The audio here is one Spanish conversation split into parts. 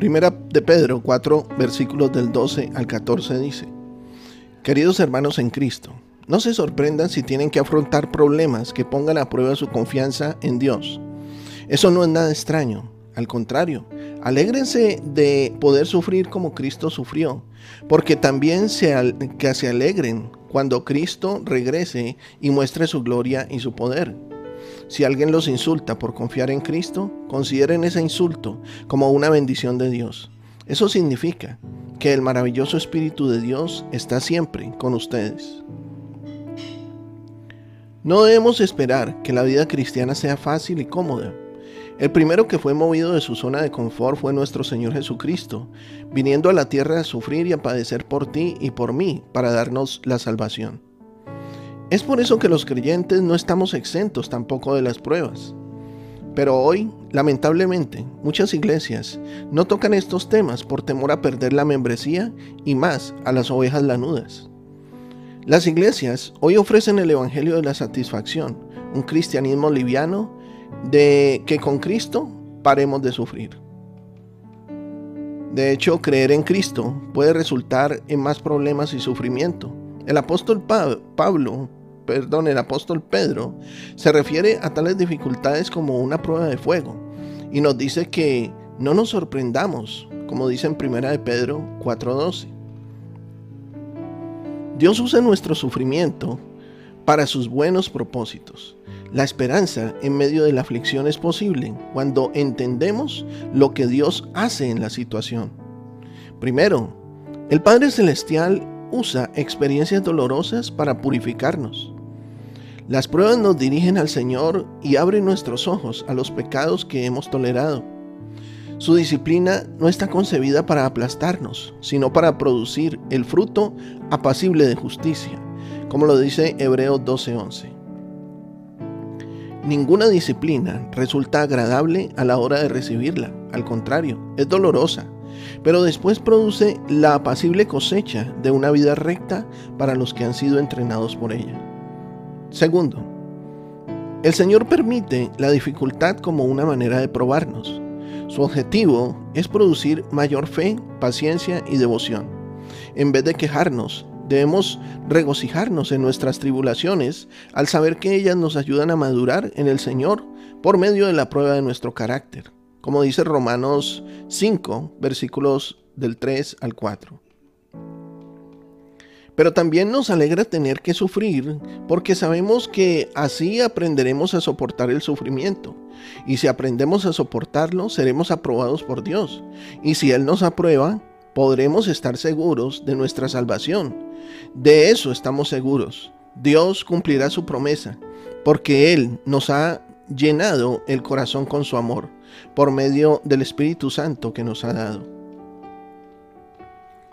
Primera de Pedro 4, versículos del 12 al 14 dice, Queridos hermanos en Cristo, no se sorprendan si tienen que afrontar problemas que pongan a prueba su confianza en Dios. Eso no es nada extraño, al contrario, alégrense de poder sufrir como Cristo sufrió, porque también se que se alegren cuando Cristo regrese y muestre su gloria y su poder. Si alguien los insulta por confiar en Cristo, consideren ese insulto como una bendición de Dios. Eso significa que el maravilloso Espíritu de Dios está siempre con ustedes. No debemos esperar que la vida cristiana sea fácil y cómoda. El primero que fue movido de su zona de confort fue nuestro Señor Jesucristo, viniendo a la tierra a sufrir y a padecer por ti y por mí para darnos la salvación. Es por eso que los creyentes no estamos exentos tampoco de las pruebas. Pero hoy, lamentablemente, muchas iglesias no tocan estos temas por temor a perder la membresía y más a las ovejas lanudas. Las iglesias hoy ofrecen el Evangelio de la Satisfacción, un cristianismo liviano de que con Cristo paremos de sufrir. De hecho, creer en Cristo puede resultar en más problemas y sufrimiento. El apóstol Pa- Pablo, perdón, el apóstol Pedro se refiere a tales dificultades como una prueba de fuego y nos dice que no nos sorprendamos, como dice en 1 de Pedro 4:12. Dios usa nuestro sufrimiento para sus buenos propósitos. La esperanza en medio de la aflicción es posible cuando entendemos lo que Dios hace en la situación. Primero, el Padre Celestial usa experiencias dolorosas para purificarnos. Las pruebas nos dirigen al Señor y abren nuestros ojos a los pecados que hemos tolerado. Su disciplina no está concebida para aplastarnos, sino para producir el fruto apacible de justicia, como lo dice Hebreos 12:11. Ninguna disciplina resulta agradable a la hora de recibirla, al contrario, es dolorosa, pero después produce la apacible cosecha de una vida recta para los que han sido entrenados por ella. Segundo, el Señor permite la dificultad como una manera de probarnos. Su objetivo es producir mayor fe, paciencia y devoción. En vez de quejarnos, debemos regocijarnos en nuestras tribulaciones al saber que ellas nos ayudan a madurar en el Señor por medio de la prueba de nuestro carácter, como dice Romanos 5, versículos del 3 al 4. Pero también nos alegra tener que sufrir porque sabemos que así aprenderemos a soportar el sufrimiento. Y si aprendemos a soportarlo, seremos aprobados por Dios. Y si Él nos aprueba, podremos estar seguros de nuestra salvación. De eso estamos seguros. Dios cumplirá su promesa, porque Él nos ha llenado el corazón con su amor, por medio del Espíritu Santo que nos ha dado.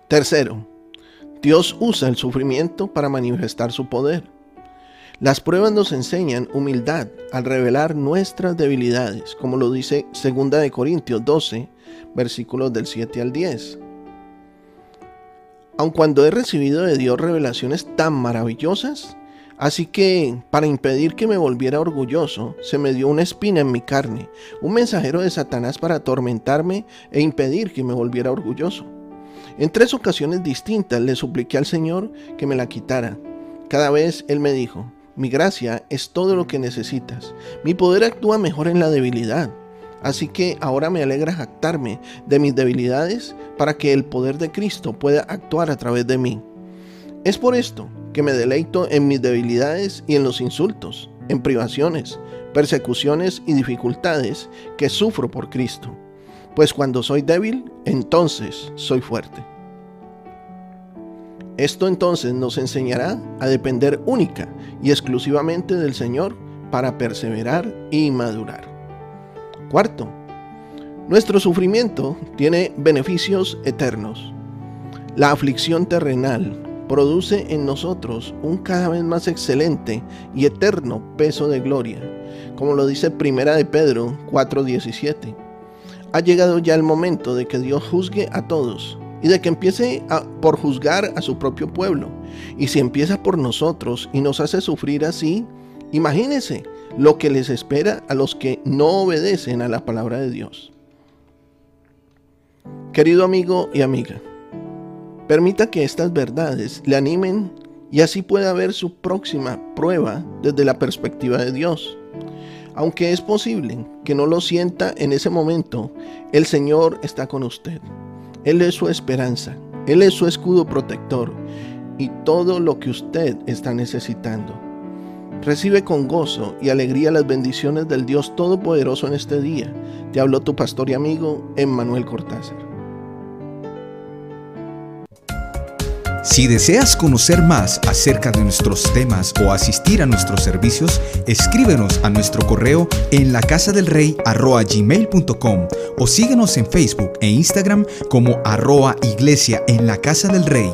Tercero, Dios usa el sufrimiento para manifestar su poder. Las pruebas nos enseñan humildad al revelar nuestras debilidades, como lo dice 2 de Corintios 12, versículos del 7 al 10. Aun cuando he recibido de Dios revelaciones tan maravillosas, así que para impedir que me volviera orgulloso, se me dio una espina en mi carne, un mensajero de Satanás para atormentarme e impedir que me volviera orgulloso. En tres ocasiones distintas le supliqué al Señor que me la quitara. Cada vez Él me dijo, mi gracia es todo lo que necesitas. Mi poder actúa mejor en la debilidad. Así que ahora me alegra jactarme de mis debilidades para que el poder de Cristo pueda actuar a través de mí. Es por esto que me deleito en mis debilidades y en los insultos, en privaciones, persecuciones y dificultades que sufro por Cristo. Pues cuando soy débil, entonces soy fuerte. Esto entonces nos enseñará a depender única y exclusivamente del Señor para perseverar y madurar. Cuarto, nuestro sufrimiento tiene beneficios eternos. La aflicción terrenal produce en nosotros un cada vez más excelente y eterno peso de gloria, como lo dice Primera de Pedro 4:17. Ha llegado ya el momento de que Dios juzgue a todos y de que empiece por juzgar a su propio pueblo. Y si empieza por nosotros y nos hace sufrir así, imagínense lo que les espera a los que no obedecen a la palabra de Dios. Querido amigo y amiga, permita que estas verdades le animen y así pueda ver su próxima prueba desde la perspectiva de Dios. Aunque es posible que no lo sienta en ese momento, el Señor está con usted. Él es su esperanza, Él es su escudo protector y todo lo que usted está necesitando. Recibe con gozo y alegría las bendiciones del Dios Todopoderoso en este día. Te habló tu pastor y amigo Emmanuel Cortázar. Si deseas conocer más acerca de nuestros temas o asistir a nuestros servicios, escríbenos a nuestro correo en la del o síguenos en Facebook e Instagram como arroa iglesia en la casa del rey.